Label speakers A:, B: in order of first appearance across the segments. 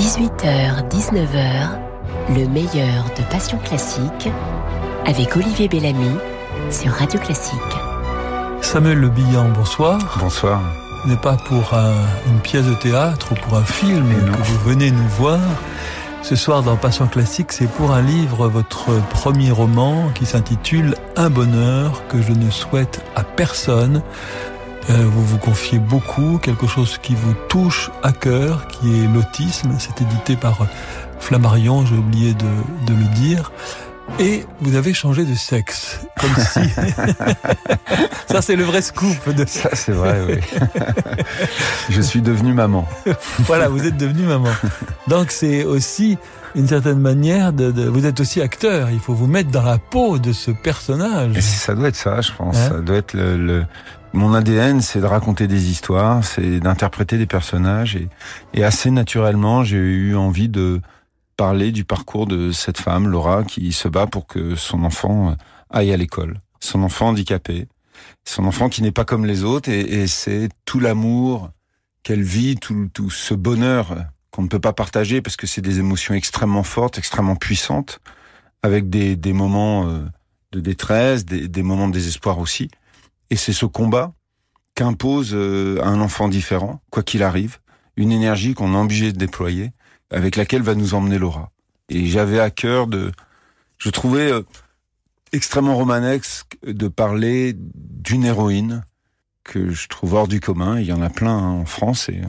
A: 18h, 19h, le meilleur de Passion Classique avec Olivier Bellamy sur Radio Classique.
B: Samuel Le Billan, bonsoir.
C: Bonsoir.
B: Ce n'est pas pour une pièce de théâtre ou pour un film que vous venez nous voir. Ce soir dans Passion Classique, c'est pour un livre, votre premier roman qui s'intitule Un bonheur que je ne souhaite à personne. Euh, vous vous confiez beaucoup, quelque chose qui vous touche à cœur, qui est l'autisme. C'est édité par Flammarion, j'ai oublié de, de, le dire. Et vous avez changé de sexe, comme si... Ça, c'est le vrai scoop. De...
C: Ça, c'est vrai, oui. Je suis devenu maman.
B: voilà, vous êtes devenu maman. Donc, c'est aussi une certaine manière de, de, Vous êtes aussi acteur. Il faut vous mettre dans la peau de ce personnage.
C: Et ça doit être ça, je pense. Hein ça doit être le, le... Mon ADN, c'est de raconter des histoires, c'est d'interpréter des personnages. Et, et assez naturellement, j'ai eu envie de parler du parcours de cette femme, Laura, qui se bat pour que son enfant aille à l'école. Son enfant handicapé, son enfant qui n'est pas comme les autres, et, et c'est tout l'amour qu'elle vit, tout, tout ce bonheur qu'on ne peut pas partager parce que c'est des émotions extrêmement fortes, extrêmement puissantes, avec des, des moments de détresse, des, des moments de désespoir aussi. Et c'est ce combat qu'impose un enfant différent, quoi qu'il arrive, une énergie qu'on est obligé de déployer avec laquelle va nous emmener Laura. Et j'avais à cœur de, je trouvais euh, extrêmement romanesque de parler d'une héroïne que je trouve hors du commun. Il y en a plein hein, en France et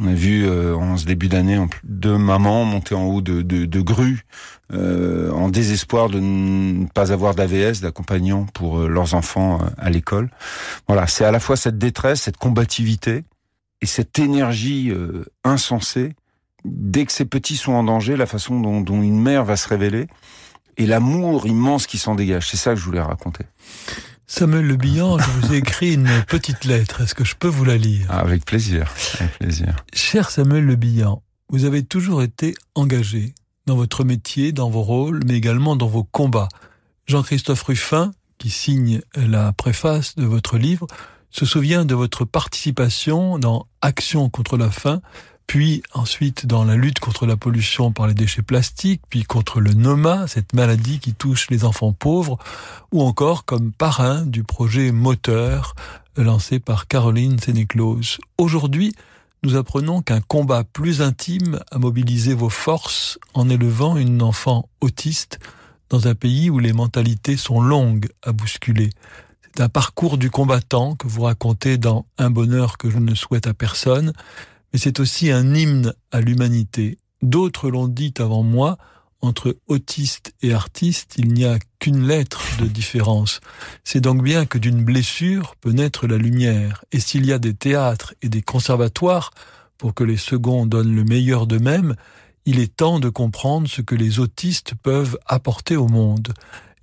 C: on a vu euh, en ce début d'année deux mamans monter en haut de, de, de grues euh, en désespoir de ne pas avoir d'AVS, d'accompagnant pour euh, leurs enfants euh, à l'école. Voilà, c'est à la fois cette détresse, cette combativité et cette énergie euh, insensée dès que ces petits sont en danger, la façon dont, dont une mère va se révéler et l'amour immense qui s'en dégage. C'est ça que je voulais raconter.
B: Samuel Le Bihan, je vous ai écrit une petite lettre. Est-ce que je peux vous la lire?
C: Ah, Avec plaisir. Avec plaisir.
B: Cher Samuel Le Bihan, vous avez toujours été engagé dans votre métier, dans vos rôles, mais également dans vos combats. Jean-Christophe Ruffin, qui signe la préface de votre livre, se souvient de votre participation dans Action contre la faim, puis ensuite dans la lutte contre la pollution par les déchets plastiques, puis contre le NOMA, cette maladie qui touche les enfants pauvres, ou encore comme parrain du projet Moteur lancé par Caroline Sénéclose. Aujourd'hui, nous apprenons qu'un combat plus intime a mobilisé vos forces en élevant une enfant autiste dans un pays où les mentalités sont longues à bousculer. C'est un parcours du combattant que vous racontez dans Un bonheur que je ne souhaite à personne, mais c'est aussi un hymne à l'humanité. D'autres l'ont dit avant moi, entre autiste et artiste, il n'y a qu'une lettre de différence. C'est donc bien que d'une blessure peut naître la lumière, et s'il y a des théâtres et des conservatoires pour que les seconds donnent le meilleur d'eux-mêmes, il est temps de comprendre ce que les autistes peuvent apporter au monde.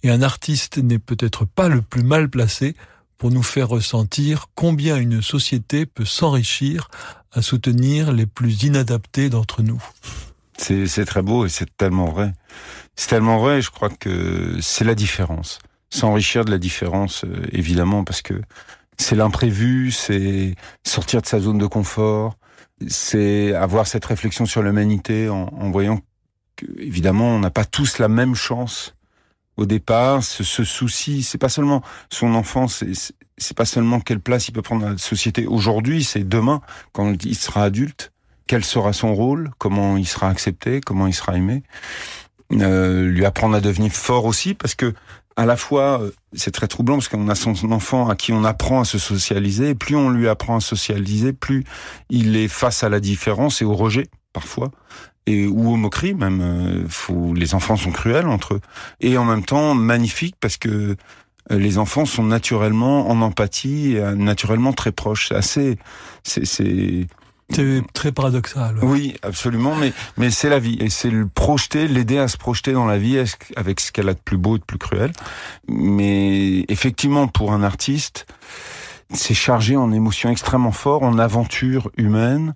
B: Et un artiste n'est peut-être pas le plus mal placé pour nous faire ressentir combien une société peut s'enrichir à soutenir les plus inadaptés d'entre nous.
C: C'est très beau et c'est tellement vrai. C'est tellement vrai je crois que c'est la différence. S'enrichir de la différence, euh, évidemment, parce que c'est l'imprévu, c'est sortir de sa zone de confort, c'est avoir cette réflexion sur l'humanité en, en, voyant que, évidemment, on n'a pas tous la même chance au départ, ce, ce souci, c'est pas seulement son enfance, c'est pas seulement quelle place il peut prendre dans la société aujourd'hui, c'est demain, quand il sera adulte, quel sera son rôle, comment il sera accepté, comment il sera aimé. Euh, lui apprendre à devenir fort aussi, parce que à la fois, c'est très troublant parce qu'on a son enfant à qui on apprend à se socialiser, et plus on lui apprend à socialiser, plus il est face à la différence et au rejet, parfois et ou aux moqueries même. Euh, faut, les enfants sont cruels entre eux et en même temps magnifiques parce que euh, les enfants sont naturellement en empathie, et naturellement très proches. Assez, c'est c'est
B: c'est très paradoxal.
C: Oui, absolument, mais mais c'est la vie et c'est le projeter, l'aider à se projeter dans la vie avec ce qu'elle a de plus beau et de plus cruel. Mais effectivement, pour un artiste, c'est chargé en émotions extrêmement fortes, en aventures humaines,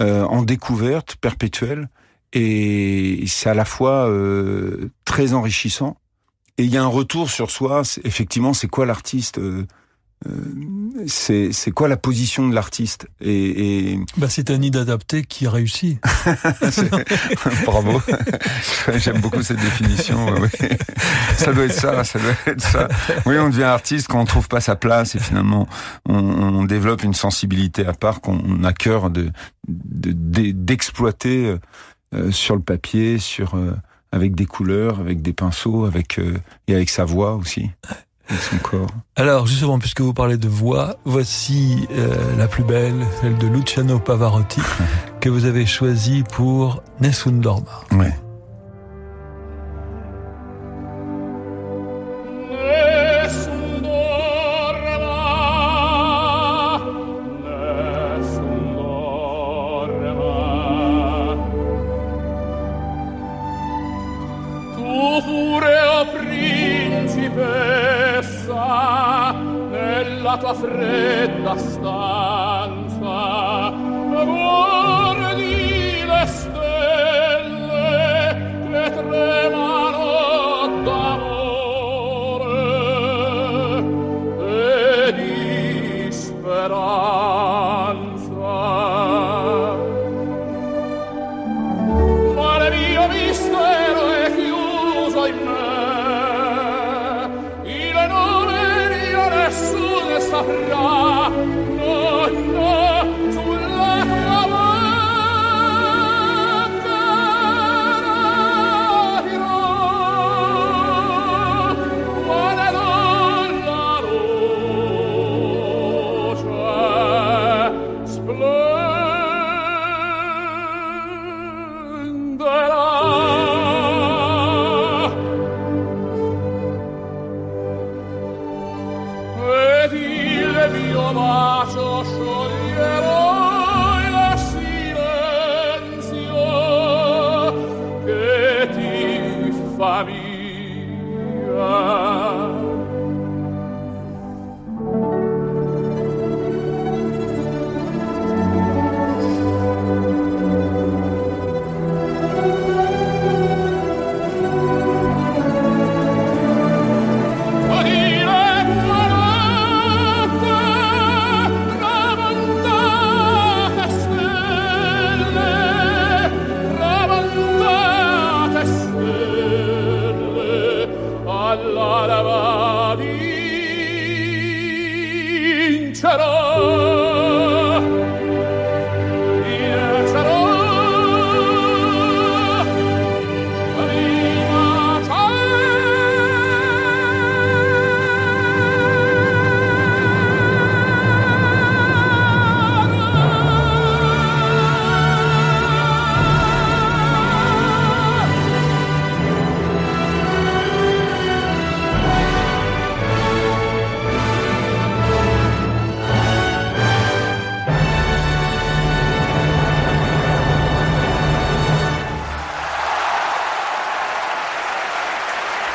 C: euh, en découverte perpétuelle et c'est à la fois euh, très enrichissant et il y a un retour sur soi. Effectivement, c'est quoi l'artiste euh,
D: euh, c'est c'est quoi la position de l'artiste et, et...
B: Bah, c'est un nid adapté qui réussit.
D: Bravo, j'aime beaucoup cette définition. Oui. Ça doit être ça, ça doit être ça. Oui, on devient artiste quand on trouve pas sa place et finalement on, on développe une sensibilité à part qu'on a cœur de d'exploiter euh, sur le papier, sur euh, avec des couleurs, avec des pinceaux, avec et avec sa voix aussi son corps.
B: Alors justement, puisque vous parlez de voix, voici euh, la plus belle, celle de Luciano Pavarotti, que vous avez choisie pour Nessun Dorma.
D: Ouais.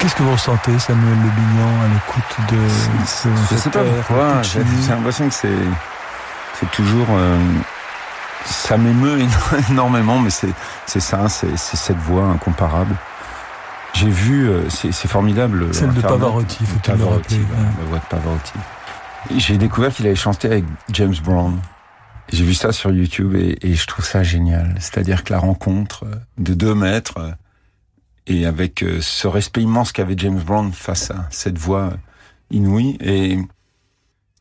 B: Qu'est-ce que vous ressentez, Samuel Le Bignon, à l'écoute de ce
D: Je sais pas pourquoi, j'ai l'impression que c'est c'est toujours... Euh, ça m'émeut énormément, mais c'est c'est ça, c'est cette voix incomparable. J'ai vu, euh, c'est formidable.
B: Celle de Pavarotti, il faut Pavarotti,
D: la voix de Pavarotti. J'ai découvert qu'il avait chanté avec James Brown. J'ai vu ça sur YouTube et, et, je trouve ça génial. C'est-à-dire que la rencontre de deux maîtres et avec euh, ce respect immense qu'avait James Brown face à cette voix inouïe et,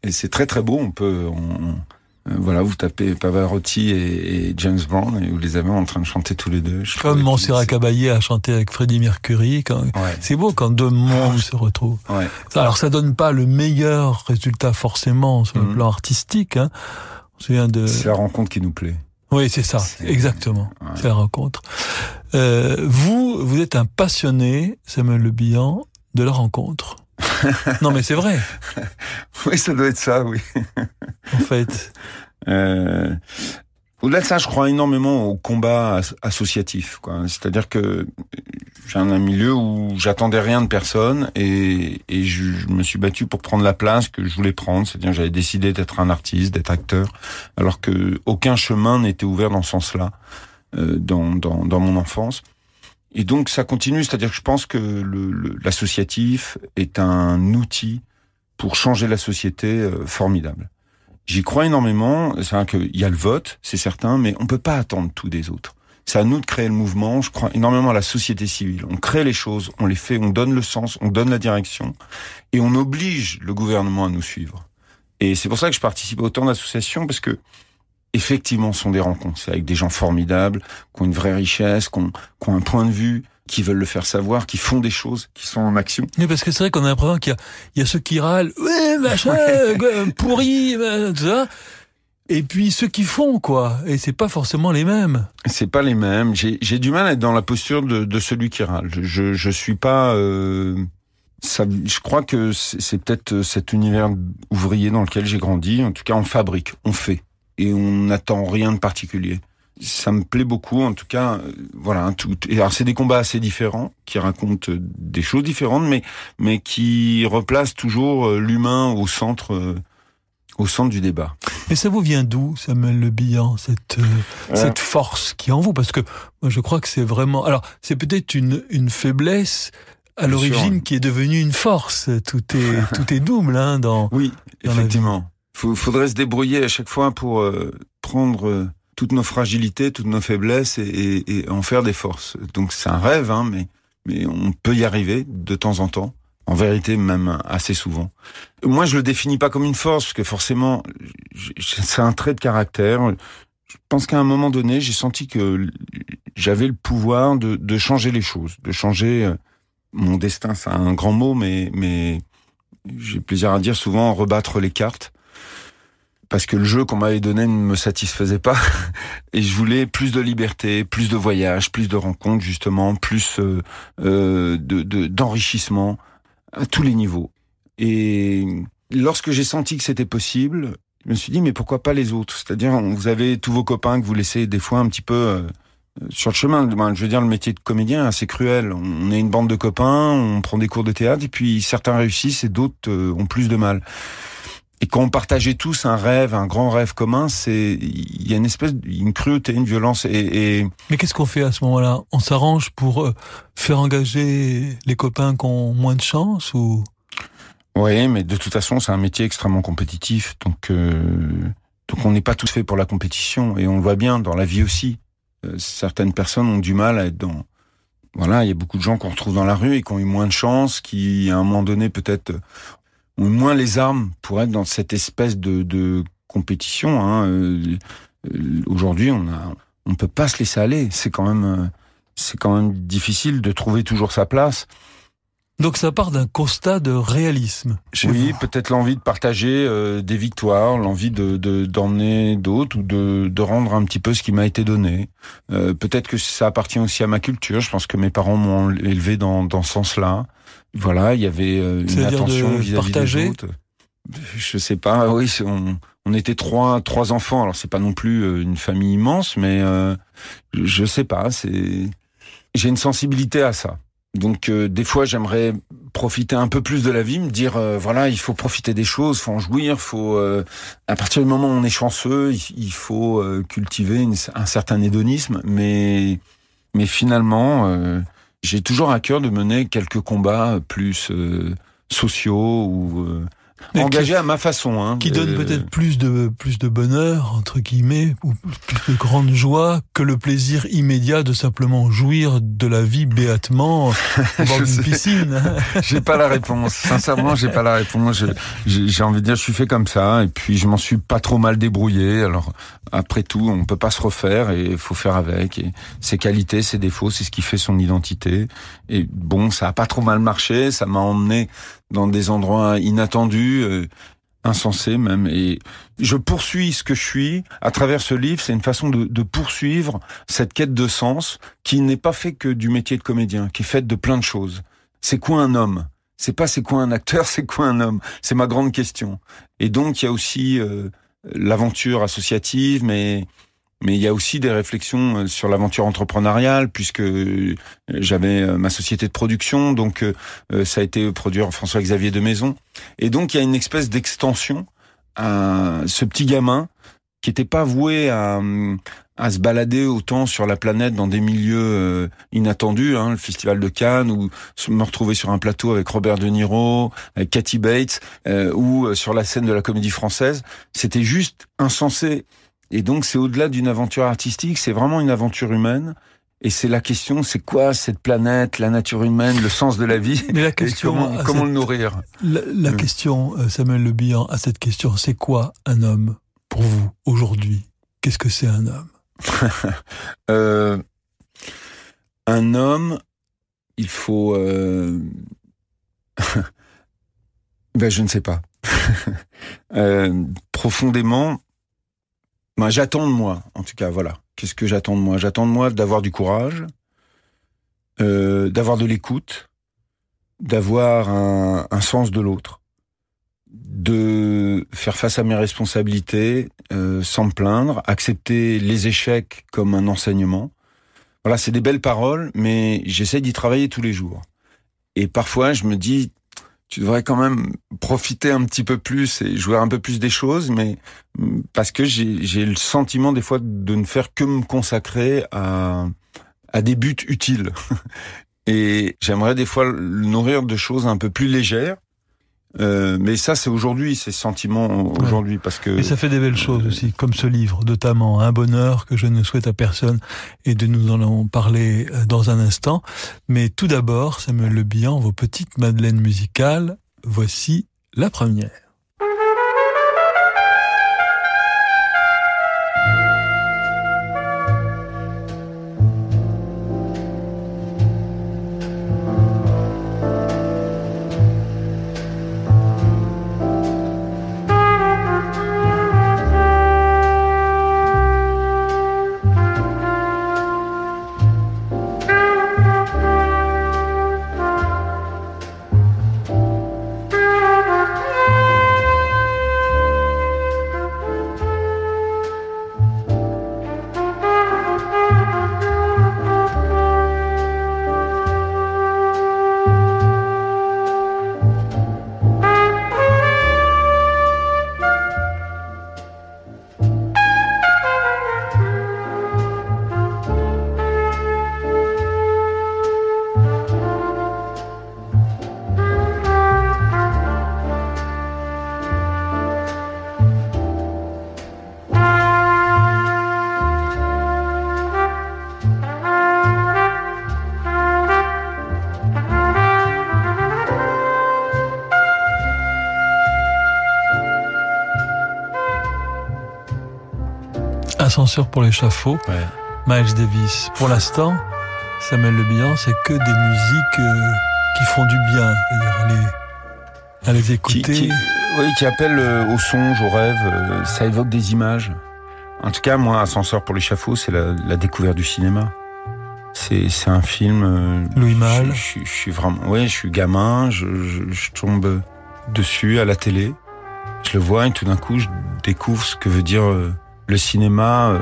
D: et c'est très très beau. On peut, on, euh, voilà, vous tapez Pavarotti et, James Brown et vous les avez en train de chanter tous les deux.
B: Je Comme Montserrat Caballé a chanté avec Freddie Mercury. Quand... C'est beau quand deux mondes se retrouvent.
D: Ouais.
B: Alors ça donne pas le meilleur résultat forcément sur le mhm. plan artistique. Hein.
D: de... C'est la rencontre qui nous plaît.
B: Oui, c'est ça, exactement. C'est la rencontre. Euh, vous, vous êtes un passionné, Samuel Le Bihan, de la rencontre. non, mais c'est vrai.
D: oui, ça doit être ça, oui.
B: en fait.
D: Euh, au-delà de ça, je crois énormément au combat associatif. C'est-à-dire que j'ai un milieu où j'attendais rien de personne et, et je, me suis battu pour prendre la place que je voulais prendre. C'est-à-dire j'avais décidé d'être un artiste, d'être acteur, alors que aucun chemin n'était ouvert dans ce sens-là dans, dans, dans mon enfance. Et donc ça continue, c'est-à-dire que je pense que l'associatif le, est un outil
C: pour changer la société formidable. J'y crois énormément. C'est qu'il y a le vote, c'est certain, mais on peut pas attendre tout des autres. C'est à nous de créer le mouvement. Je crois énormément à la société civile. On crée les choses, on les fait, on donne le sens, on donne la direction, et on oblige le gouvernement à nous suivre. Et c'est pour ça que je participe à autant d'associations, parce que effectivement, ce sont des rencontres. C'est avec des gens formidables, qui ont une vraie richesse, qui ont, qui ont un point de vue, qui veulent le faire savoir, qui font des choses, qui sont en action.
B: Oui, parce que c'est vrai qu'on a l'impression qu'il y a, il y a ceux qui râlent, ouais, machin, pourri, tout ça. Et puis ceux qui font quoi, et c'est pas forcément les mêmes.
C: C'est pas les mêmes. J'ai du mal à être dans la posture de, de celui qui râle. Je je suis pas. Euh, ça, je crois que c'est peut-être cet univers ouvrier dans lequel j'ai grandi. En tout cas, on fabrique, on fait, et on n'attend rien de particulier ça me plaît beaucoup, en tout cas, euh, voilà. Tout, et alors c'est des combats assez différents qui racontent des choses différentes, mais mais qui replacent toujours euh, l'humain au centre, euh, au centre du débat.
B: Et ça vous vient d'où, Samuel Le Bihan, cette cette force qui est en vous? Parce que moi, je crois que c'est vraiment. Alors, c'est peut-être une une faiblesse à l'origine qui est devenue une force. Tout est tout est double, hein, dans.
C: Oui, effectivement. Il faudrait se débrouiller à chaque fois pour prendre toutes nos fragilités, toutes nos faiblesses et, en faire des forces. Donc c'est un rêve, hein, mais, on peut y arriver de temps en temps. En vérité, même assez souvent. Moi, je le définis pas comme une force, parce que forcément, c'est un trait de caractère. Je pense qu'à un moment donné, j'ai senti que j'avais le pouvoir de, de, changer les choses, de changer euh, mon destin. C'est un grand mot, mais, mais j'ai plaisir à dire souvent rebattre les cartes parce que le jeu qu'on m'avait donné ne me satisfaisait pas et je voulais plus de liberté, plus de voyages, plus de rencontres justement, plus euh, euh de d'enrichissement à tous les niveaux. Et lorsque j'ai senti que c'était possible, je me suis dit mais pourquoi pas les autres? C'est-à-dire vous avez tous vos copains que vous laissez des fois un petit peu euh, sur le chemin. Je veux dire le métier de comédien est assez cruel. On est une bande de copains, on prend des cours de théâtre et puis certains réussissent et d'autres euh, ont plus de mal. Et quand on partageait tous un rêve, un grand rêve commun, c'est il y a une espèce, une cruauté, une violence. Et, et...
B: mais qu'est-ce qu'on fait à ce moment-là? On s'arrange pour euh, faire engager les copains qui ont moins de chance ou?
C: Oui, mais de toute façon, c'est un métier extrêmement compétitif, donc euh, donc on n'est pas tous faits pour la compétition, et on le voit bien dans la vie aussi. Euh, certaines personnes ont du mal à être dans voilà, il y a beaucoup de gens qu'on retrouve dans la rue et qui ont eu moins de chance, qui à un moment donné peut-être ont moins les armes pour être dans cette espèce de, de compétition. Hein. Euh, aujourd'hui, on a, on peut pas se laisser aller. C'est quand même, euh, c'est quand même difficile de trouver toujours sa place.
B: Donc ça part d'un constat de réalisme.
C: oui, peut-être l'envie de partager euh, des victoires, l'envie de d'emmener d'autres ou de, de rendre un petit peu ce qui m'a été donné. Euh, peut-être que ça appartient aussi à ma culture. Je pense que mes parents m'ont élevé dans, dans ce sens-là. Voilà, il y avait euh, une attention vis-à-vis des autres. Je sais pas. Oui, on, on était trois trois enfants. Alors c'est pas non plus euh, une famille immense, mais euh, je sais pas. C'est j'ai une sensibilité à ça. Donc des fois j'aimerais profiter un peu plus de la vie, me dire voilà il faut profiter des choses, faut en jouir, faut à partir du moment où on est chanceux, il, faut cultiver un certain hédonisme, mais mais finalement j'ai toujours à cœur de mener quelques combats plus euh, sociaux ou euh, engagés à ma façon. Hein,
B: qui donne peut-être plus de plus de bonheur entre guillemets ou plus de grande joie que le plaisir immédiat de simplement jouir de la vie béatement au bord d'une piscine.
C: j'ai pas la réponse. Sincèrement, j'ai pas la réponse. J'ai envie de dire, je suis fait comme ça et puis je m'en suis pas trop mal débrouillé. Alors après tout, on peut pas se refaire et il faut faire avec. Et ses qualités, ses défauts, c'est ce qui fait son identité. Et bon, ça a pas trop mal marché. Ça m'a emmené dans des endroits inattendus, euh, insensés même. Et je poursuis ce que je suis à travers ce livre. C'est une façon de, de, poursuivre cette quête de sens qui n'est pas fait que du métier de comédien, qui est faite de plein de choses. C'est quoi un homme? C'est pas c'est quoi un acteur, c'est quoi un homme? C'est ma grande question. Et donc il y a aussi euh, l'aventure associative, mais mais il y a aussi des réflexions euh, sur l'aventure entrepreneuriale, puisque euh, j'avais euh, ma société de production, donc ça a été produire François-Xavier de Maison. Et donc il y a une espèce d'extension à ce petit gamin qui n'était pas voué à, se balader autant sur la planète dans des milieux inattendus, hein, le Festival de Cannes, ou me retrouver sur un plateau avec Robert De Niro, avec Kathy Bates, ou sur la scène de la Comédie Française. C'était juste insensé. Et donc c'est au-delà d'une aventure artistique, c'est vraiment une aventure humaine. Et c'est la question, c'est quoi cette planète, la nature humaine, le sens de la vie
B: Mais la question,
C: comment, le nourrir
B: La, question, Samuel Le Bihan, à cette question, c'est quoi un homme pour vous aujourd'hui? Qu'est-ce que c'est un homme?
C: Euh, un homme, il faut... Euh... ben, je ne sais pas. euh, profondément, ben, j'attends de moi, en tout cas, voilà. Qu'est-ce que j'attends de moi? J'attends de moi d'avoir du courage, euh, d'avoir de l'écoute, d'avoir un, sens de l'autre de faire face à mes responsabilités euh, sans me plaindre, accepter les échecs comme un enseignement. Voilà, c'est des belles paroles, mais j'essaie d'y travailler tous les jours. Et parfois, je me dis, tu devrais quand même profiter un petit peu plus et jouer un peu plus des choses, mais parce que j'ai le sentiment des fois de ne faire que me consacrer à, à des buts utiles. Et j'aimerais des fois le nourrir de choses un peu plus légères euh, mais ça, c'est aujourd'hui, c'est sentiment aujourd'hui, parce que.
B: Et ça fait des belles choses aussi, comme ce livre, notamment un bonheur que je ne souhaite à personne, et de nous en parler euh, dans un instant. Mais tout d'abord, Samuel Le Bihan, vos petites madeleines musicales, voici la première. Ascenseur pour l'échafaud. Ouais. Miles Davis. Pour l'instant, Samuel Le Bihan, c'est que des musiques euh, qui font du bien. C'est-à-dire à les écouter.
C: Qui, oui, qui appellent euh, au songe, au rêve. Euh, ça évoque des images. En tout cas, moi, Ascenseur pour l'échafaud, c'est la, la, découverte du cinéma. C'est un film.
B: Louis Malle.
C: Je, je, suis vraiment. Oui, je suis gamin. Je, je, je tombe dessus à la télé. Je le vois et tout d'un coup, je découvre ce que veut dire le cinéma euh,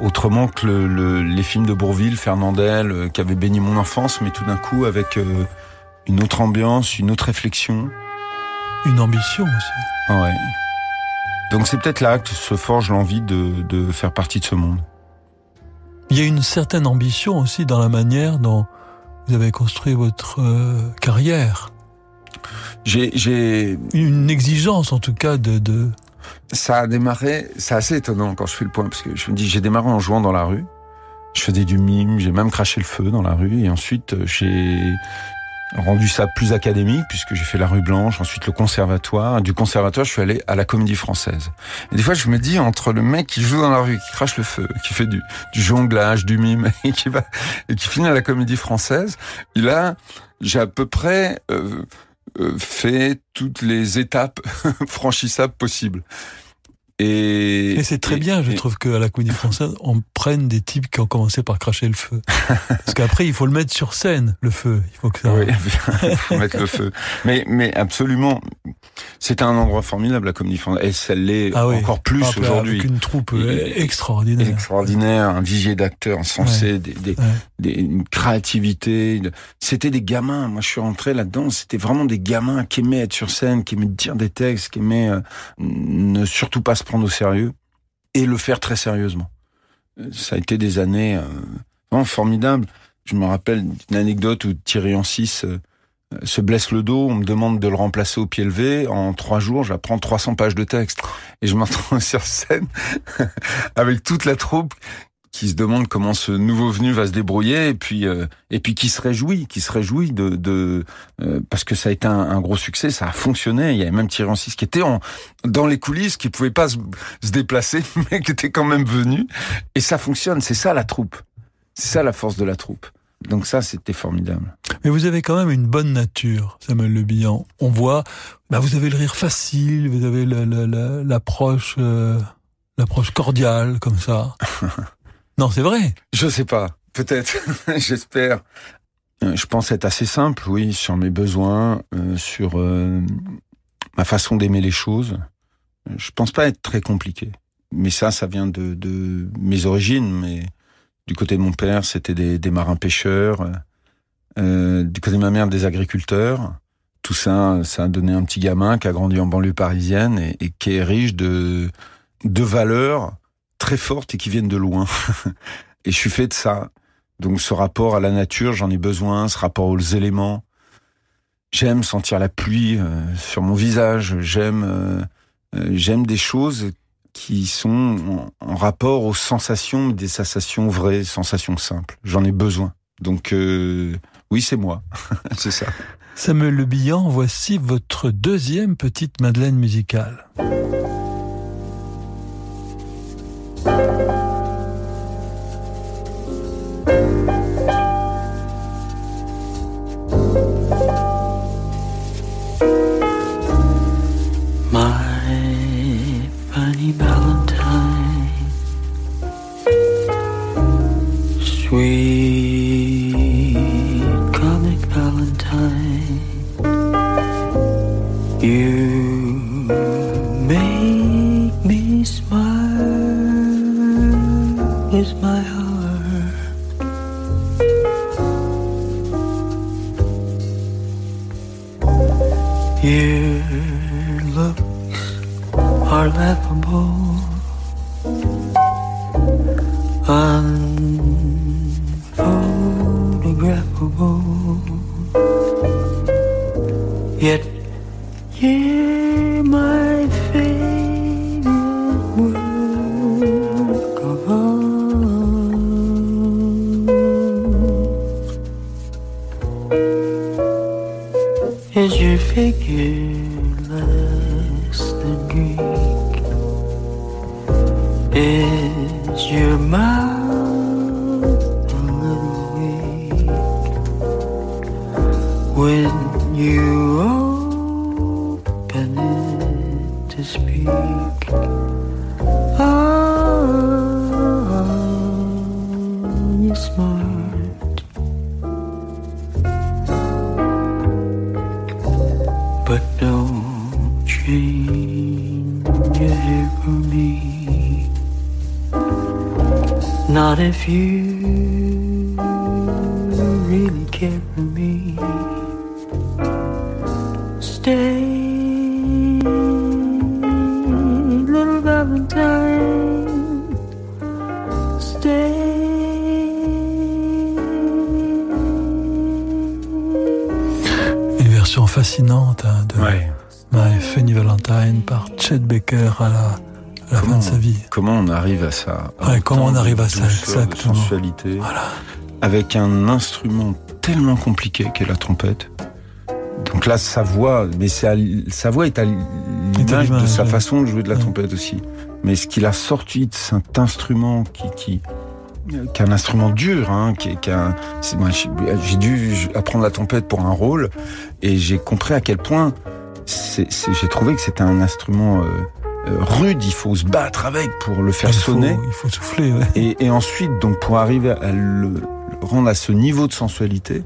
C: autrement que le, les films de Bourville, Fernandel, euh, qui avaient béni mon enfance, mais tout d'un coup avec euh, une autre ambiance, une autre réflexion.
B: Une ambition aussi.
C: Ouais. Donc c'est peut-être là que se forge l'envie de, de faire partie de ce monde.
B: Il y a une certaine ambition aussi dans la manière dont vous avez construit votre carrière.
C: J'ai
B: une exigence en tout cas de, de
C: ça a démarré, c'est assez étonnant quand je fais le point, parce que je me dis, j'ai démarré en jouant dans la rue. Je faisais du mime, j'ai même craché le feu dans la rue, et ensuite euh, j'ai rendu ça plus académique, puisque j'ai fait la rue Blanche, ensuite le conservatoire. Du conservatoire, je suis allé à la comédie française. Et des fois, je me dis, entre le mec qui joue dans la rue, qui crache le feu, qui fait du, jonglage, du mime, et qui va, et qui finit à la comédie française, il a, j'ai à peu près, euh, fait toutes les étapes franchissables possibles.
B: Et, c'est très bien, je trouve qu'à la comédie française, on prenne des types qui ont commencé par cracher le feu. Parce qu'après, il faut le mettre sur scène, le feu. Il faut que ça...
C: Oui, il faut mettre le feu. Mais, mais absolument, c'est un endroit formidable, la comédie française. Et elle l'est ah encore plus ah, aujourd'hui.
B: Avec une troupe euh, extraordinaire.
C: Extraordinaire, un vivier d'acteurs sensés, des, des, des, une créativité. C'était des gamins. Moi, je suis rentré là-dedans. C'était vraiment des gamins qui aimaient être sur scène, qui aimaient dire des textes, qui aimaient euh, ne surtout pas se prendre au sérieux et le faire très sérieusement. ça a été des années vraiment formidables. Je me rappelle d'une anecdote où Thierry Ancis se blesse le dos, on me demande de le remplacer au pied levé. En trois jours, j'apprends 300 pages de texte. Et je m'entends sur scène avec toute la troupe qui se demande comment ce nouveau venu va se débrouiller et puis euh, et puis qui se réjouit, qui se réjouit de, de euh, parce que ça a été un, gros succès, ça a fonctionné. Il y avait même Thierry Ancis qui était en, dans les coulisses, qui pouvait pas se, se déplacer, mais qui était quand même venu. Et ça fonctionne. C'est ça la troupe. C'est ça la force de la troupe. Donc ça, c'était formidable.
E: Mais vous avez quand même une bonne nature, Samuel Le Bihan. On voit, bah vous avez le rire facile, vous avez l'approche, euh, l'approche cordiale comme ça. non, c'est vrai.
C: Je sais pas. Peut-être. J'espère. Euh, je pense être assez simple, oui, sur mes besoins, euh, sur ma façon d'aimer les choses. Je pense pas être très compliqué. Mais ça, ça vient de, mes origines, mais du côté de mon père, c'était des, des marins pêcheurs. Euh, du côté de ma mère, des agriculteurs. Tout ça, ça a donné un petit gamin qui a grandi en banlieue parisienne et, et qui est riche de, de valeurs très fortes et qui viennent de loin. et je suis fait de ça. Donc ce rapport à la nature, j'en ai besoin, ce rapport aux éléments. J'aime sentir la pluie euh, sur mon visage, j'aime euh, euh j'aime des choses qui sont en, rapport aux sensations, des sensations vraies, sensations simples. J'en ai besoin. Donc oui, c'est moi. c'est ça.
E: Samuel Le Bihan, voici votre deuxième petite Madeleine musicale. We. Fascinante hein, de My Funny Valentine par Chet Baker à la, fin de sa vie.
C: Comment on arrive à ça?
E: Comment on arrive à ça,
C: exactement. De sensualité, avec un instrument tellement compliqué qu'est la trompette. Donc là, sa voix, mais sa voix est à l'image de sa façon de jouer de la trompette aussi. Mais ce qu'il a sorti de cet instrument qui, qui, qui est un instrument dur, hein, qui, qui un, j'ai dû apprendre la trompette pour un rôle, et j'ai compris à quel point j'ai trouvé que c'était un instrument euh, euh, rude. Il faut se battre avec pour le faire sonner.
E: il faut souffler. Ouais.
C: Et, et, ensuite, donc pour arriver à le, rendre à ce niveau de sensualité,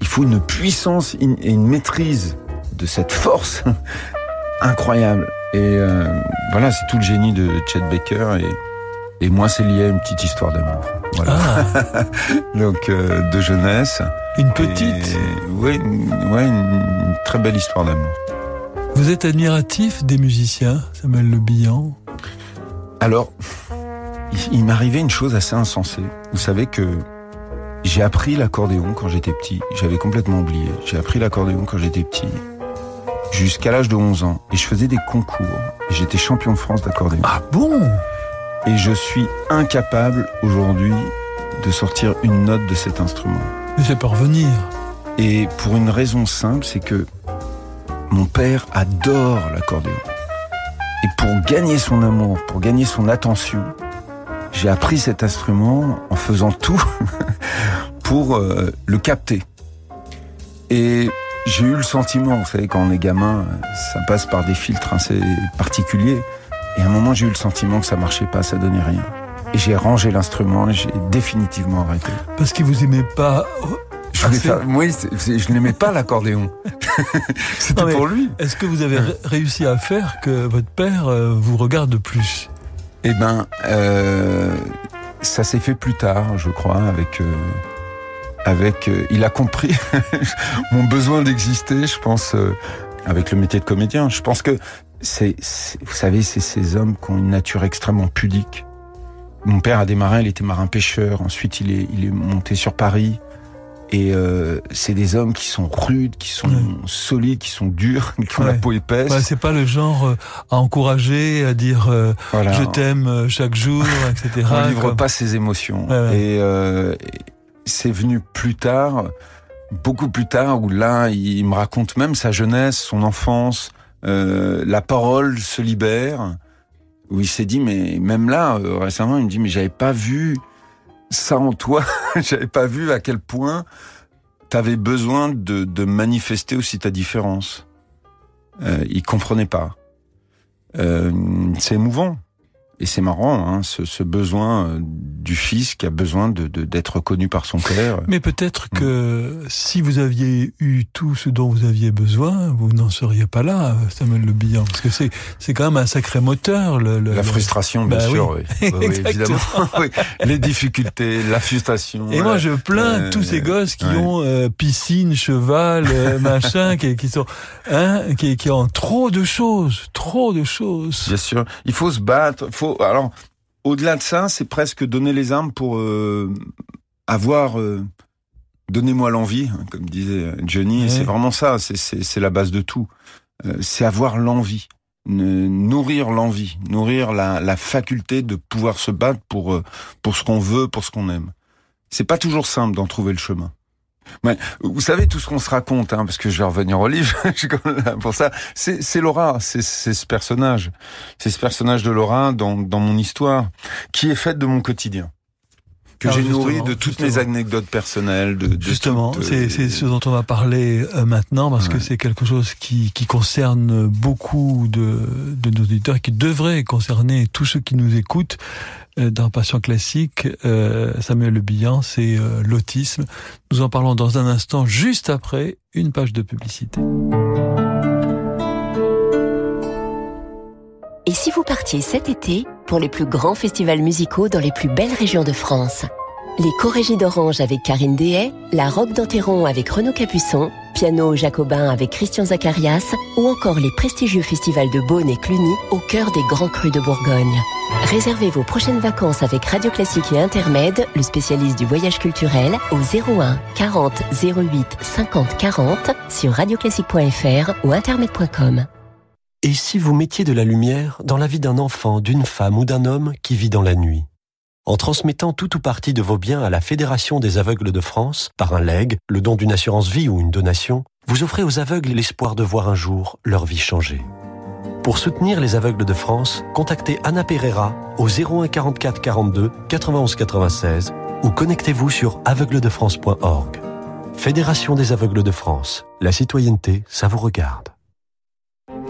C: il faut une puissance et une maîtrise de cette force incroyable. Et euh, voilà, c'est tout le génie de Chet Baker et et moi, c'est lié à une petite histoire d'amour. Voilà. Ah. Donc, euh, de jeunesse.
E: Une petite
C: Oui, ouais, une, très belle histoire d'amour.
E: Vous êtes admiratif des musiciens, Samuel Le Bihan?
C: Alors, il il m'arrivait une chose assez insensée. Vous savez que j'ai appris l'accordéon quand j'étais petit. J'avais complètement oublié. J'ai appris l'accordéon quand j'étais petit. Jusqu'à l'âge de 11 ans. Et je faisais des concours. J'étais champion de France d'accordéon.
B: Ah bon?
C: Et je suis incapable aujourd'hui de sortir une note de cet instrument.
B: Mais c'est parvenir.
C: Et pour une raison simple, c'est que mon père adore l'accordéon. Et pour gagner son amour, pour gagner son attention, j'ai appris cet instrument en faisant tout pour euh, le capter. Et j'ai eu le sentiment, vous savez, quand on est gamin, ça passe par des filtres assez particuliers. Et à un moment, j'ai eu le sentiment que ça marchait pas, ça donnait rien. Et j'ai rangé l'instrument et j'ai définitivement arrêté.
B: Parce que vous aimez pas
C: je oui, je n'aimais pas l'accordéon. C'était pour lui.
B: Est-ce que vous avez réussi à faire que votre père euh, vous regarde plus?
C: Eh ben, euh, ça s'est fait plus tard, je crois, avec. Euh, avec, il a compris mon besoin d'exister, je pense, avec le métier de comédien. Je pense que c'est, vous savez, c'est ces hommes qui ont une nature extrêmement pudique. Mon père a démarré, il était marin-pêcheur. Ensuite, il est, il est monté sur Paris. Et euh, c'est des hommes qui sont rudes, qui sont solides, qui sont durs, qui ont la peau épaisse.
B: Ouais, c'est pas le genre euh, à encourager, à dire euh, je t'aime euh, chaque jour, etc.
C: On livre pas ses émotions. Et c'est venu plus tard, beaucoup plus tard, où là, il me raconte même sa jeunesse, son enfance. La parole se libère. Où il s'est dit, mais même là, récemment, il me dit, mais j'avais pas vu ça en toi, j'avais pas vu à quel point t'avais besoin de, de, manifester aussi ta différence. Euh, il comprenait pas. Euh, c'est émouvant. Et c'est marrant, hein, ce, ce, besoin euh, du fils qui a besoin de d'être reconnu par son père.
B: Mais peut-être que si vous aviez eu tout ce dont vous aviez besoin, vous n'en seriez pas là, Samuel Le Bihan, parce que c'est c'est quand même un sacré moteur. Le,
C: la frustration, bien bah sûr, oui, oui. évidemment. Les difficultés, la frustration.
B: Et moi, je plains euh, tous ces gosses qui ont euh, piscine, cheval, euh, machin, qui, qui sont, hein, qui, qui ont trop de choses, trop de choses.
C: Bien sûr, il faut se battre, faut alors au-delà de ça, c'est presque donner les armes pour euh, avoir euh, donnez-moi l'envie, hein, comme disait Johnny. C'est vraiment ça. C'est la base de tout. Euh, c'est avoir l'envie, nourrir l'envie, nourrir la, la, faculté de pouvoir se battre pour pour ce qu'on veut, pour ce qu'on aime. C'est pas toujours simple d'en trouver le chemin. Ouais, vous savez tout ce qu'on se raconte, hein, parce que je vais revenir au livre, pour ça. C'est Laura, c'est ce personnage, c'est ce personnage de Laura dans, dans mon histoire, qui est faite de mon quotidien que j'ai nourri de toutes mes anecdotes personnelles. De, de
B: justement, c'est ce dont on va parler euh, maintenant parce que c'est quelque chose qui, qui concerne beaucoup de, de nos auditeurs qui devrait concerner tous ceux qui nous écoutent. Euh, d'un patient classique, euh, Samuel Le Bihan, c'est euh, l'autisme. Nous en parlons dans un instant, juste après une page de publicité.
A: Et si vous partiez cet été pour les plus grands festivals musicaux dans les plus belles régions de France? Les Corégies d'Orange avec Karine Dehay, la Roque d'Anteron avec Renaud Capuçon, Piano Jacobin avec Christian Zacharias ou encore les prestigieux festivals de Beaune et Cluny au cœur des grands crus de Bourgogne. Réservez vos prochaines vacances avec Radio Classique et Intermed, le spécialiste du voyage culturel, au 01 40 08 50 40 sur radioclassique.fr ou intermed.com.
F: Et si vous mettiez de la lumière dans la vie d'un enfant, d'une femme ou d'un homme qui vit dans la nuit? En transmettant tout ou partie de vos biens à la Fédération des aveugles de France, par un legs, le don d'une assurance vie ou une donation, vous offrez aux aveugles l'espoir de voir un jour leur vie changer. Pour soutenir les aveugles de France, contactez Anna Pereira au 01 44 42 91 96 ou connectez-vous sur aveugledefrance.org. Fédération des aveugles de France. La citoyenneté, ça vous regarde.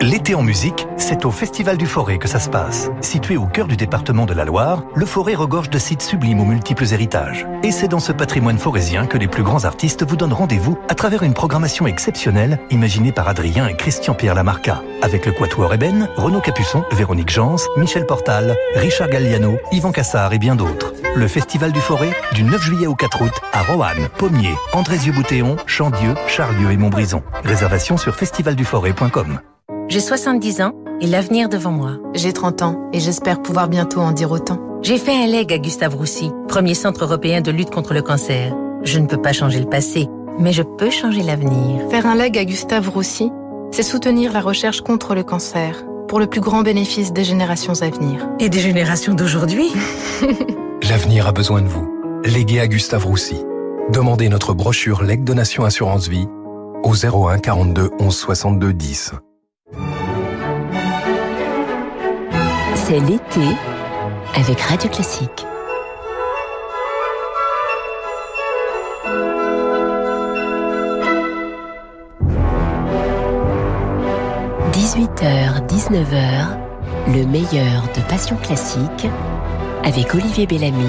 G: L'été en musique, c'est au Festival du Forêt que ça se passe. Situé au cœur du département de la Loire, le Forêt regorge de sites sublimes aux multiples héritages. Et c'est dans ce patrimoine forésien que les plus grands artistes vous donnent rendez-vous à travers une programmation exceptionnelle imaginée par Adrien et Christian-Pierre Lamarca. Avec le Quatuor Eben, Renaud Capuçon, Véronique Jans, Michel Portal, Richard Galliano, Yvan Cassard et bien d'autres. Le Festival du Forêt, du 9 juillet au 4 août, à Roanne, Pommier, Andrézieux-Boutéon, Chandieu, Charlieu et Montbrison. Réservation sur festivalduforêt.com.
H: J'ai 70 ans et l'avenir devant moi.
I: J'ai 30 ans et j'espère pouvoir bientôt en dire autant.
H: J'ai fait un leg à Gustave Roussy, premier centre européen de lutte contre le cancer. Je ne peux pas changer le passé, mais je peux changer l'avenir.
I: Faire un leg à Gustave Roussy, c'est soutenir la recherche contre le cancer, pour le plus grand bénéfice des générations à venir.
H: Et des générations d'aujourd'hui?
J: L'avenir a besoin de vous. Léguez à Gustave Roussy. Demandez notre brochure Leg Donation Assurance Vie au 01 42 11 62 10.
A: C'est l'été avec Radio Classique. « 18h, 19h, le meilleur de Passion Classique avec Olivier Bellamy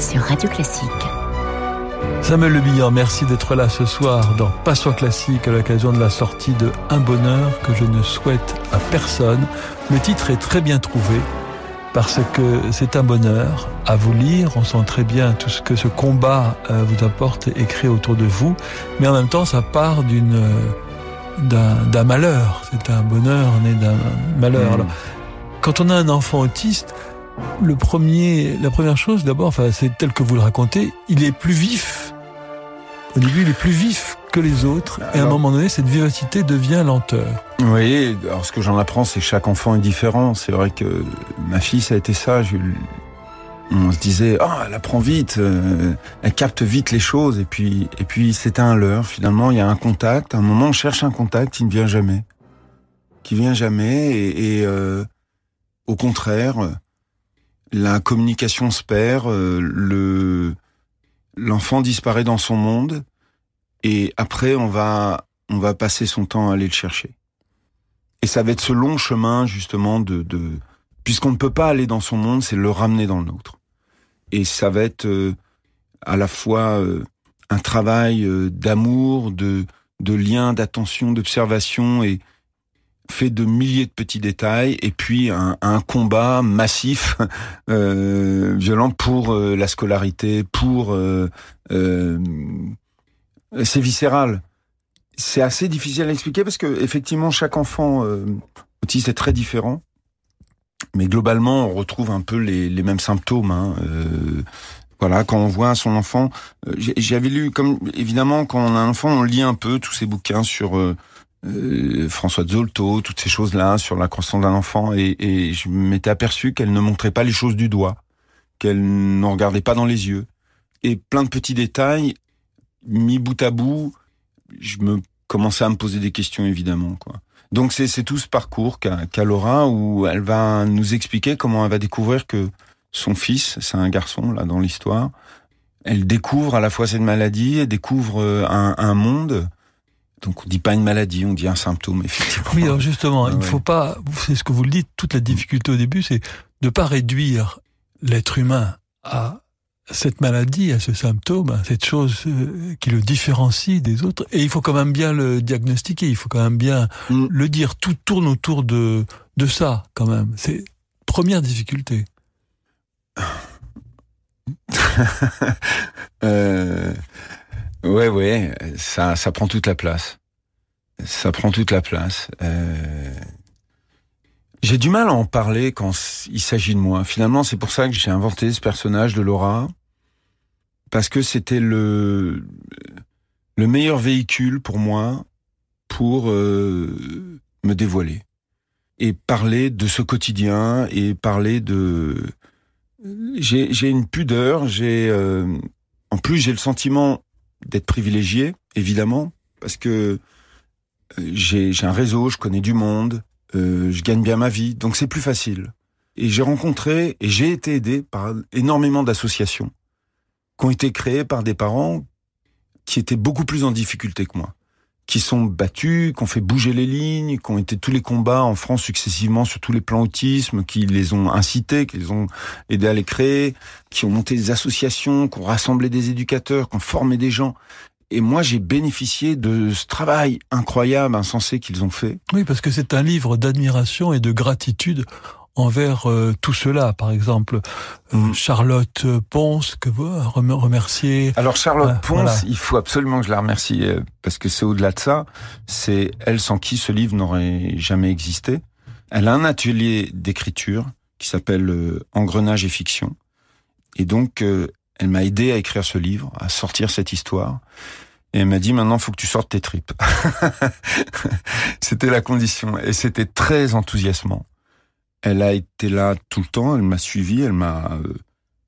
A: sur Radio Classique.
B: Samuel Le Billard, merci d'être là ce soir dans Passion Classique à l'occasion de la sortie de Un bonheur que je ne souhaite à personne. Le titre est très bien trouvé parce que c'est un bonheur à vous lire. On sent très bien tout ce que ce combat euh, vous apporte écrit autour de vous, mais en même temps, ça part d'une d'un malheur. C'est un bonheur né d'un malheur. Mmh. Alors, quand on a un enfant autiste, le premier, la première chose, d'abord, enfin, c'est tel que vous le racontez, il est plus vif. Au début, il est plus vif que les autres, alors, et à un moment donné, cette vivacité devient lenteur.
C: Oui, alors ce que j'en apprends, c'est que chaque enfant est différent. C'est vrai que ma fille, ça a été ça. Je, on se disait, oh, elle apprend vite, euh, elle capte vite les choses, et puis, et puis c'était un leurre. Finalement, il y a un contact. À un moment, on cherche un contact, il ne vient jamais, qui vient jamais, et, et euh, au contraire la communication se perd, euh, le l'enfant disparaît dans son monde et après on va on va passer son temps à aller le chercher. Et ça va être ce long chemin justement de, de puisqu'on ne peut pas aller dans son monde, c'est le ramener dans le nôtre. Et ça va être euh, à la fois euh, un travail euh, d'amour, de de lien, d'attention, d'observation et fait de milliers de petits détails et puis un, combat massif, violent pour la scolarité, pour c'est viscéral. C'est assez difficile à expliquer parce que effectivement chaque enfant euh, autiste est très différent, mais globalement on retrouve un peu les, les mêmes symptômes. Hein, euh, voilà, quand on voit son enfant, j'avais lu comme évidemment quand on a un enfant, on lit un peu tous ces bouquins sur euh, François Zolto, toutes ces choses-là sur la croissance d'un enfant, et, et je m'étais aperçu qu'elle ne montrait pas les choses du doigt, qu'elle n'en regardait pas dans les yeux, et plein de petits détails mis bout à bout, je me commençais à me poser des questions évidemment, quoi. Donc c'est tout ce parcours qu'a qu Laura où elle va nous expliquer comment elle va découvrir que son fils, c'est un garçon là dans l'histoire, elle découvre à la fois cette maladie, elle découvre euh, un, un monde donc on dit pas une maladie, on dit un symptôme, effectivement.
B: Oui, alors justement, ah, il ne faut pas, c'est ce que vous le dites, toute la difficulté au début, c'est de pas réduire l'être humain à cette maladie, à ce symptôme, à cette chose euh, qui le différencie des autres. Et il faut quand même bien le diagnostiquer, il faut quand même bien mm. le dire. Tout tourne autour de, de ça, quand même. C'est première difficulté.
C: euh... Ouais, ouais, ça, ça prend toute la place. Ça prend toute la place. Euh... J'ai du mal à en parler quand il s'agit de moi. Finalement, c'est pour ça que j'ai inventé ce personnage de Laura, parce que c'était le le meilleur véhicule pour moi pour euh, me dévoiler et parler de ce quotidien et parler de. J'ai j'ai une pudeur. J'ai euh... en plus j'ai le sentiment d'être privilégié, évidemment, parce que euh, j'ai un réseau, je connais du monde, euh, je gagne bien ma vie, donc c'est plus facile. Et j'ai rencontré et j'ai été aidé par énormément d'associations qui ont été créées par des parents qui étaient beaucoup plus en difficulté que moi, qui sont battus, qui ont fait bouger les lignes, qui ont été tous les combats en France successivement sur tous les plans autisme, qui les ont incités, qui les ont aidés à les créer, qui ont monté des associations, qui ont rassemblé des éducateurs, qui ont formé des gens. Et moi, j'ai bénéficié de ce travail incroyable, insensé qu'ils ont fait.
B: Oui, parce que c'est un livre d'admiration et de gratitude envers euh, tout cela. Par exemple, euh, mm. Charlotte Ponce, que vous remerciez.
C: Alors Charlotte euh, Ponce, voilà. il faut absolument que je la remercie, euh, parce que c'est au-delà de ça. C'est elle sans qui ce livre n'aurait jamais existé. Elle a un atelier d'écriture qui s'appelle euh, Engrenage et fiction. Et donc, euh, elle m'a aidé à écrire ce livre, à sortir cette histoire. Et elle m'a dit, maintenant, faut que tu sortes tes tripes. c'était la condition. Et c'était très enthousiasmant. Elle a été là tout le temps, elle m'a suivi, elle m'a euh,